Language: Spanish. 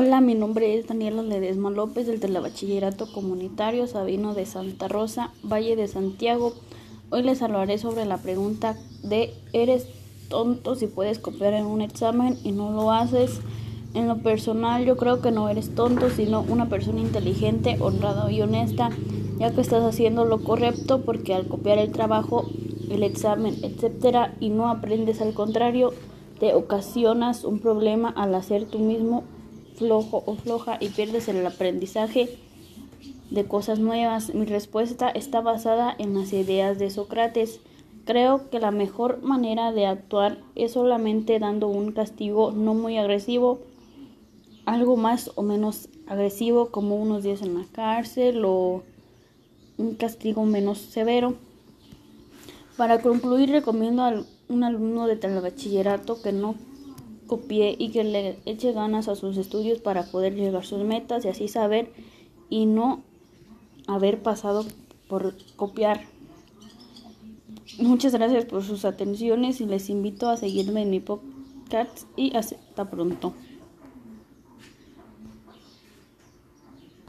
Hola, mi nombre es Daniela Ledesma López del Telebachillerato Comunitario Sabino de Santa Rosa, Valle de Santiago. Hoy les hablaré sobre la pregunta de ¿eres tonto si puedes copiar en un examen y no lo haces? En lo personal yo creo que no eres tonto, sino una persona inteligente, honrada y honesta, ya que estás haciendo lo correcto porque al copiar el trabajo, el examen, etcétera, y no aprendes al contrario, te ocasionas un problema al hacer tú mismo flojo o floja y pierdes el aprendizaje de cosas nuevas. Mi respuesta está basada en las ideas de Sócrates. Creo que la mejor manera de actuar es solamente dando un castigo no muy agresivo, algo más o menos agresivo como unos días en la cárcel o un castigo menos severo. Para concluir, recomiendo a un alumno de telebachillerato que no copie y que le eche ganas a sus estudios para poder llegar a sus metas y así saber y no haber pasado por copiar. Muchas gracias por sus atenciones y les invito a seguirme en mi podcast y hasta pronto.